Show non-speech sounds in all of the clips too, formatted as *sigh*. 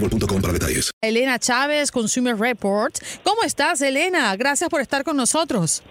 boostmobile.com para detalles. Elena Chávez, Consumer Report. ¿Cómo estás, Elena? Gracias por estar con nosotros.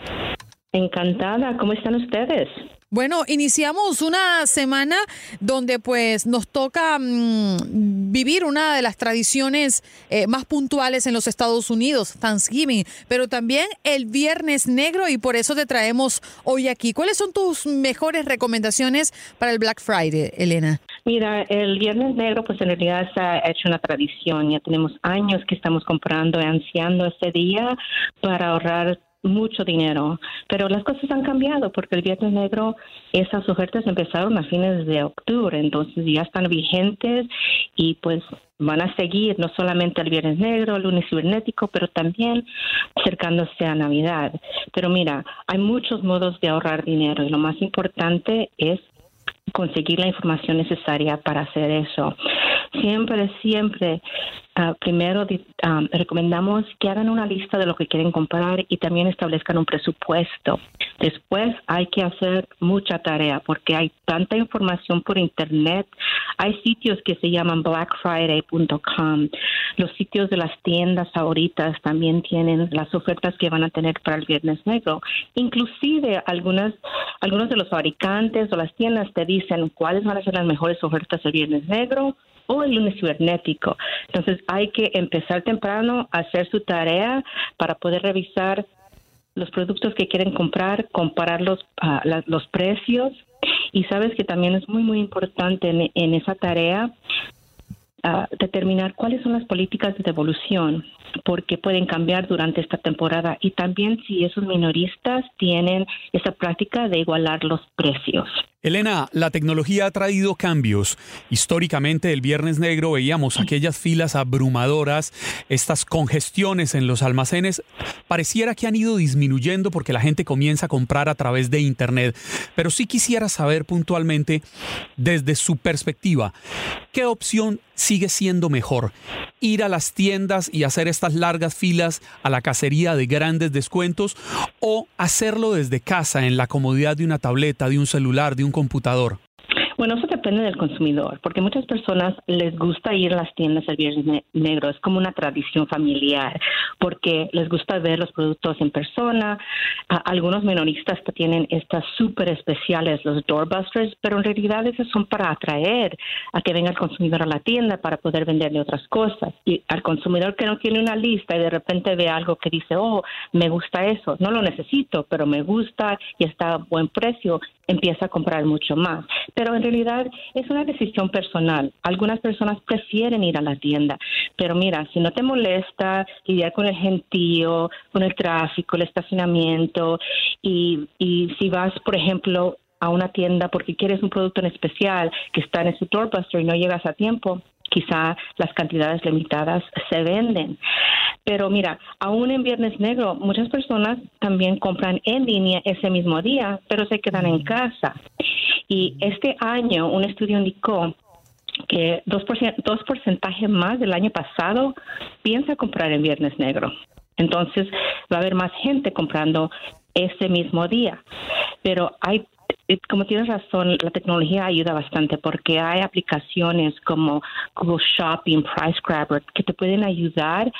Encantada, ¿cómo están ustedes? Bueno, iniciamos una semana donde pues nos toca mm, vivir una de las tradiciones eh, más puntuales en los Estados Unidos, Thanksgiving, pero también el Viernes Negro y por eso te traemos hoy aquí. ¿Cuáles son tus mejores recomendaciones para el Black Friday, Elena? Mira, el Viernes Negro, pues en realidad se ha hecho una tradición. Ya tenemos años que estamos comprando y ansiando este día para ahorrar mucho dinero. Pero las cosas han cambiado porque el Viernes Negro, esas ofertas empezaron a fines de octubre, entonces ya están vigentes y pues van a seguir no solamente el Viernes Negro, el lunes cibernético, pero también acercándose a Navidad. Pero mira, hay muchos modos de ahorrar dinero y lo más importante es conseguir la información necesaria para hacer eso. Siempre, siempre, ah, primero ah, recomendamos que hagan una lista de lo que quieren comprar y también establezcan un presupuesto. Después hay que hacer mucha tarea porque hay tanta información por internet. Hay sitios que se llaman blackfriday.com. Los sitios de las tiendas favoritas también tienen las ofertas que van a tener para el Viernes Negro. Inclusive algunas, algunos de los fabricantes o las tiendas te dicen cuáles van a ser las mejores ofertas el Viernes Negro o el lunes cibernético. Entonces hay que empezar temprano a hacer su tarea para poder revisar los productos que quieren comprar, comparar los, ah, los precios y sabes que también es muy, muy importante en, en esa tarea determinar cuáles son las políticas de devolución, porque pueden cambiar durante esta temporada y también si esos minoristas tienen esa práctica de igualar los precios. Elena, la tecnología ha traído cambios. Históricamente, el Viernes Negro veíamos aquellas filas abrumadoras, estas congestiones en los almacenes. Pareciera que han ido disminuyendo porque la gente comienza a comprar a través de Internet. Pero sí quisiera saber puntualmente, desde su perspectiva, ¿qué opción sigue siendo mejor? ¿Ir a las tiendas y hacer estas largas filas a la cacería de grandes descuentos o hacerlo desde casa en la comodidad de una tableta, de un celular, de un computador? Depende del consumidor, porque muchas personas les gusta ir a las tiendas el Viernes Ne- Negro, es como una tradición familiar, porque les gusta ver los productos en persona. Algunos menoristas tienen estas súper especiales, los doorbusters, pero en realidad esas son para atraer a que venga el consumidor a la tienda para poder venderle otras cosas. Y al consumidor que no tiene una lista y de repente ve algo que dice, oh, me gusta eso, no lo necesito, pero me gusta y está a buen precio, empieza a comprar mucho más. Pero en realidad es una decisión personal. Algunas personas prefieren ir a la tienda, pero mira, si no te molesta lidiar con el gentío, con el tráfico, el estacionamiento y, y si vas, por ejemplo, a una tienda porque quieres un producto en especial que está en ese doorbuster y no llegas a tiempo, quizá las cantidades limitadas se venden. Pero mira, aún en Viernes Negro, muchas personas también compran en línea ese mismo día, pero se quedan en casa. Y este año un estudio indicó que dos, dos porcentajes más del año pasado piensa comprar en Viernes Negro. Entonces va a haber más gente comprando ese mismo día. Pero hay como tienes razón, la tecnología ayuda bastante porque hay aplicaciones como Google Shopping, Price Grabber, que te pueden ayudar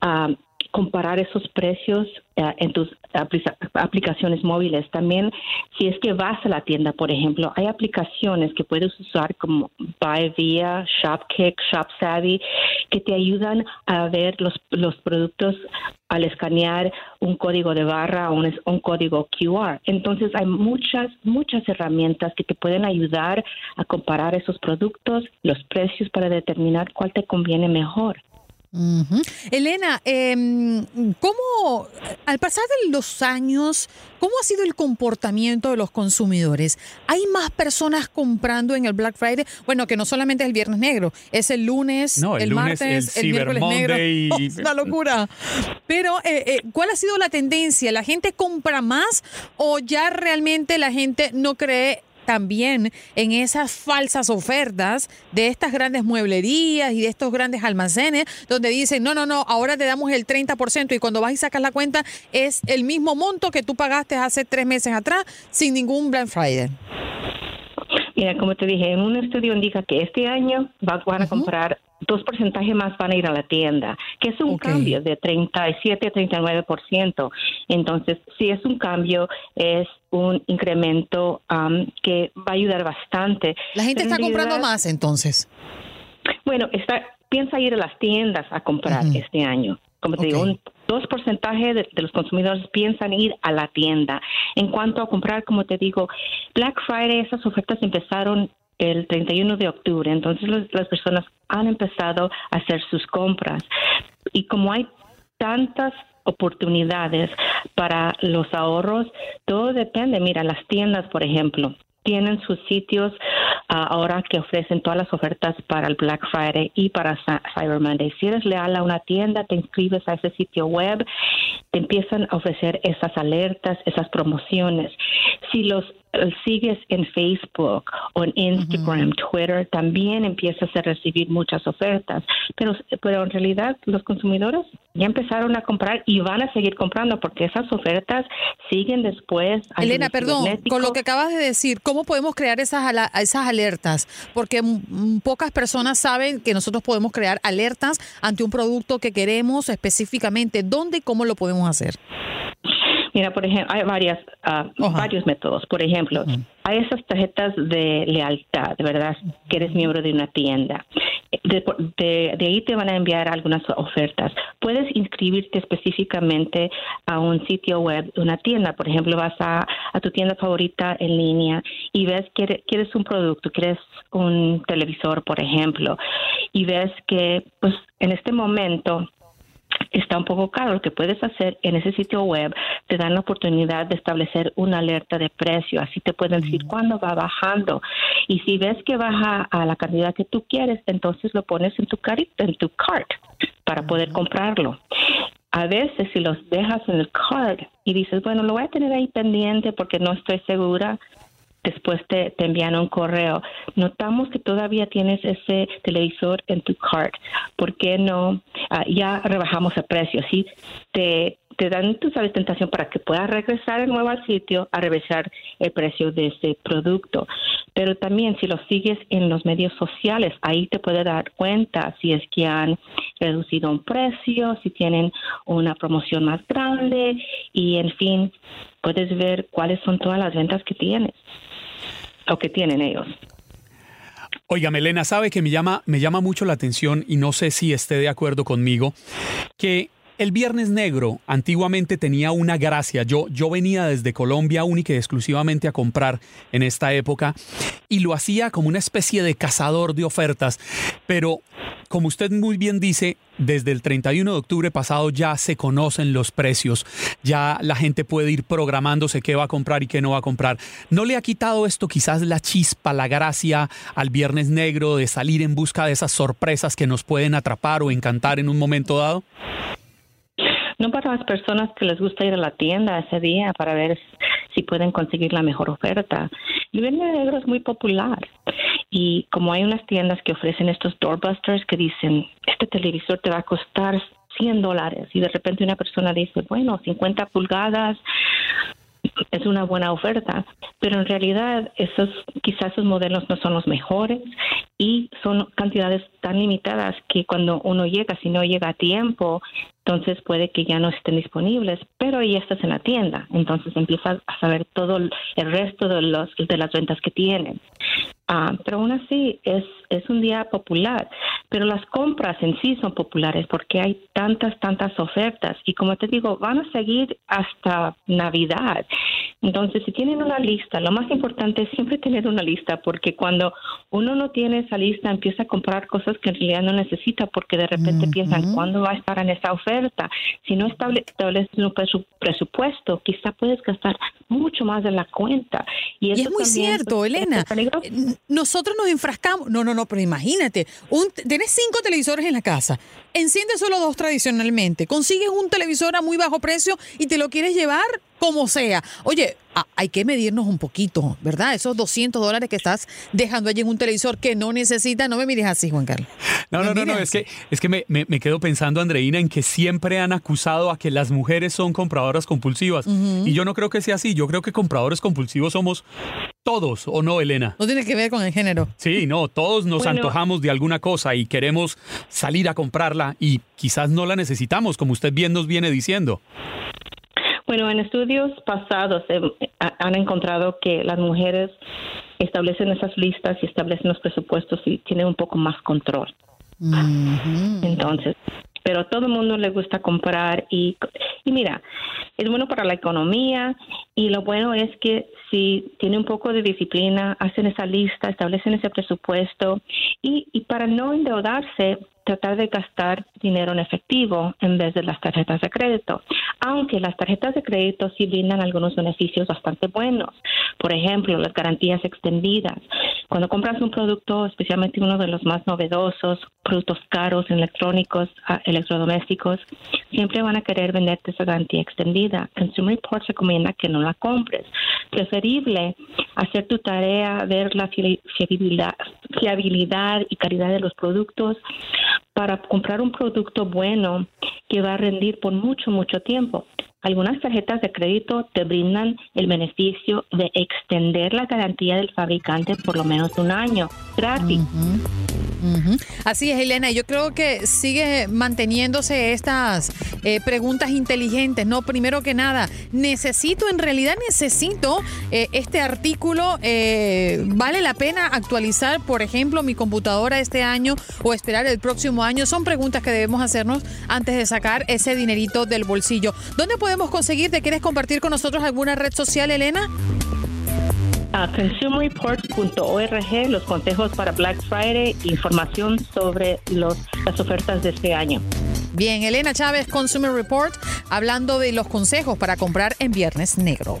a comparar esos precios eh, en tus aplicaciones móviles. También, si es que vas a la tienda, por ejemplo, hay aplicaciones que puedes usar como BuyVia, ShopKick, ShopSavvy, que te ayudan a ver los, los productos al escanear un código de barra o un, un código QR. Entonces, hay muchas, muchas herramientas que te pueden ayudar a comparar esos productos, los precios para determinar cuál te conviene mejor. Elena, eh, ¿cómo, al pasar de los años, cómo ha sido el comportamiento de los consumidores? ¿Hay más personas comprando en el Black Friday? Bueno, que no solamente es el Viernes Negro, es el lunes, el, martes, el, miércoles negro. *laughs* Es una locura. Pero, eh, eh, ¿cuál ha sido la tendencia? ¿La gente compra más o ya realmente la gente no cree también en esas falsas ofertas de estas grandes mueblerías y de estos grandes almacenes donde dicen, no, no, no, ahora te damos el 30% y cuando vas y sacas la cuenta es el mismo monto que tú pagaste hace tres meses atrás sin ningún Black Friday. Mira, como te dije, en un estudio indica que este año van a comprar dos porcentajes más van a ir a la tienda, que es un cambio de 37 a 39%. Entonces, si es un cambio, es un incremento um, que va a ayudar bastante. La gente está comprando más entonces. Bueno, está, piensa ir a las tiendas a comprar este año. Como te digo, un dos porcentajes de, los consumidores piensan ir a la tienda. En cuanto a comprar, como te digo, Black Friday, esas ofertas empezaron el 31 de octubre. Entonces las personas han empezado a hacer sus compras. Y como hay tantas oportunidades para los ahorros, todo depende. Mira, las tiendas, por ejemplo, tienen sus sitios ah, ahora que ofrecen todas las ofertas para el Black Friday y para Cyber Monday. Si eres leal a una tienda, te inscribes a ese sitio web, te empiezan a ofrecer esas alertas, esas promociones. Si los sigues en Facebook o en Instagram, Twitter, también empiezas a recibir muchas ofertas. Pero, pero en realidad los consumidores ya empezaron a comprar y van a seguir comprando porque esas ofertas siguen después. Elena, perdón, con lo que acabas de decir, ¿cómo podemos crear esas, esas alertas? Porque pocas personas saben que nosotros podemos crear alertas ante un producto que queremos específicamente. ¿Dónde y cómo lo podemos hacer? Mira, por ejemplo, hay varias, ah, varios métodos. Por ejemplo, hay esas tarjetas de lealtad, ¿verdad? Que eres miembro de una tienda. De, ahí te van a enviar algunas ofertas. Puedes inscribirte específicamente a un sitio web, una tienda. Por ejemplo, vas a, a tu tienda favorita en línea y ves que quieres un producto, quieres un televisor, por ejemplo, y ves que, pues, en este momento está un poco caro. Lo que puedes hacer en ese sitio web, te dan la oportunidad de establecer una alerta de precio. Así te pueden decir cuándo va bajando. Y si ves que baja a la cantidad que tú quieres, entonces lo pones en tu, en tu cart para poder comprarlo. A veces si los dejas en el cart y dices, bueno, lo voy a tener ahí pendiente porque no estoy segura, después te, envían un correo. Notamos que todavía tienes ese televisor en tu cart. ¿Por qué no? Ah, ya rebajamos el precio. Sí, te, te dan, tu sabes, tentación para que puedas regresar de nuevo al sitio a revisar el precio de ese producto. Pero también si lo sigues en los medios sociales, ahí te puede dar cuenta si es que han reducido un precio, si tienen una promoción más grande y, en fin, puedes ver cuáles son todas las ventas que tienes o que tienen ellos. Oiga, Melena, sabe que me llama, me llama mucho la atención y no sé si esté de acuerdo conmigo, que El Viernes Negro antiguamente tenía una gracia. Yo, yo venía desde Colombia única y exclusivamente a comprar en esta época y lo hacía como una especie de cazador de ofertas. Pero, como usted muy bien dice, desde el 31 de octubre pasado ya se conocen los precios, ya la gente puede ir programándose qué va a comprar y qué no va a comprar. ¿No le ha quitado esto quizás la chispa, la gracia al Viernes Negro de salir en busca de esas sorpresas que nos pueden atrapar o encantar en un momento dado? No para las personas que les gusta ir a la tienda ese día para ver si pueden conseguir la mejor oferta. El Viernes Negro es muy popular y como hay unas tiendas que ofrecen estos doorbusters que dicen, este televisor te va a costar 100 dólares y de repente una persona dice, bueno, 50 pulgadas es una buena oferta, pero en realidad esos quizás esos modelos no son los mejores y son cantidades tan limitadas que cuando uno llega, si no llega a tiempo, entonces puede que ya no estén disponibles, pero ya estás en la tienda, entonces empiezas a saber todo el resto de los de las ventas que tienen. Ah, pero aún así es, es un día popular, pero las compras en sí son populares porque hay tantas, tantas ofertas y como te digo, van a seguir hasta Navidad. Entonces, si tienen una lista, lo más importante es siempre tener una lista porque cuando uno no tiene esa lista empieza a comprar cosas que en realidad no necesita porque de repente piensan, ¿cuándo va a estar en esa oferta? Si no estableces un presupuesto, quizá puedes gastar mucho más de la cuenta. Y, es muy cierto, Elena nosotros nos enfrascamos. No, no, no, pero imagínate, un, tienes cinco televisores en la casa, enciendes solo dos tradicionalmente, consigues un televisor a muy bajo precio y te lo quieres llevar como sea. Oye, hay que medirnos un poquito, ¿verdad? Esos 200 dólares que estás dejando allí en un televisor que no necesita, no me mires así, Juan Carlos. No, no, no, no, es que, es que me, me, quedo pensando, Andreina, en que siempre han acusado a que las mujeres son compradoras compulsivas. Y yo no creo que sea así, yo creo que compradores compulsivos somos todos, ¿o no, Elena? No tiene que ver con el género. Sí, no, todos nos antojamos de alguna cosa y queremos salir a comprarla y quizás no la necesitamos, como usted bien nos viene diciendo. Bueno, en estudios pasados eh, han encontrado que las mujeres establecen esas listas y establecen los presupuestos y tienen un poco más control. Entonces, pero a todo el mundo le gusta comprar y, y mira, es bueno para la economía y lo bueno es que si tiene un poco de disciplina, hacen esa lista, establecen ese presupuesto y, y para no endeudarse, tratar de gastar dinero en efectivo en vez de las tarjetas de crédito. Aunque las tarjetas de crédito sí brindan algunos beneficios bastante buenos. Por ejemplo, las garantías extendidas. Cuando compras un producto, especialmente uno de los más novedosos, productos caros, electrónicos, ah, electrodomésticos, siempre van a querer venderte esa garantía extendida. Consumer Reports recomienda que no la compres. Preferible hacer tu tarea, ver la fiabilidad, fiabilidad y calidad de los productos para comprar un producto bueno que va a rendir por mucho, mucho tiempo. Algunas tarjetas de crédito te brindan el beneficio de extender la garantía del fabricante por lo menos un año gratis. Así es, Elena. Yo creo que sigue manteniéndose estas eh, preguntas inteligentes. No, primero que nada, necesito, en realidad necesito eh, este artículo. Eh, ¿Vale la pena actualizar, por ejemplo, mi computadora este año o esperar el próximo año? Son preguntas que debemos hacernos antes de sacar ese dinerito del bolsillo. ¿Dónde podemos conseguir? ¿Te quieres compartir con nosotros alguna red social, Elena? a consumerreport.org los consejos para Black Friday, información sobre los, las ofertas de este año. Bien, Elena Chávez, Consumer Report, hablando de los consejos para comprar en Viernes Negro.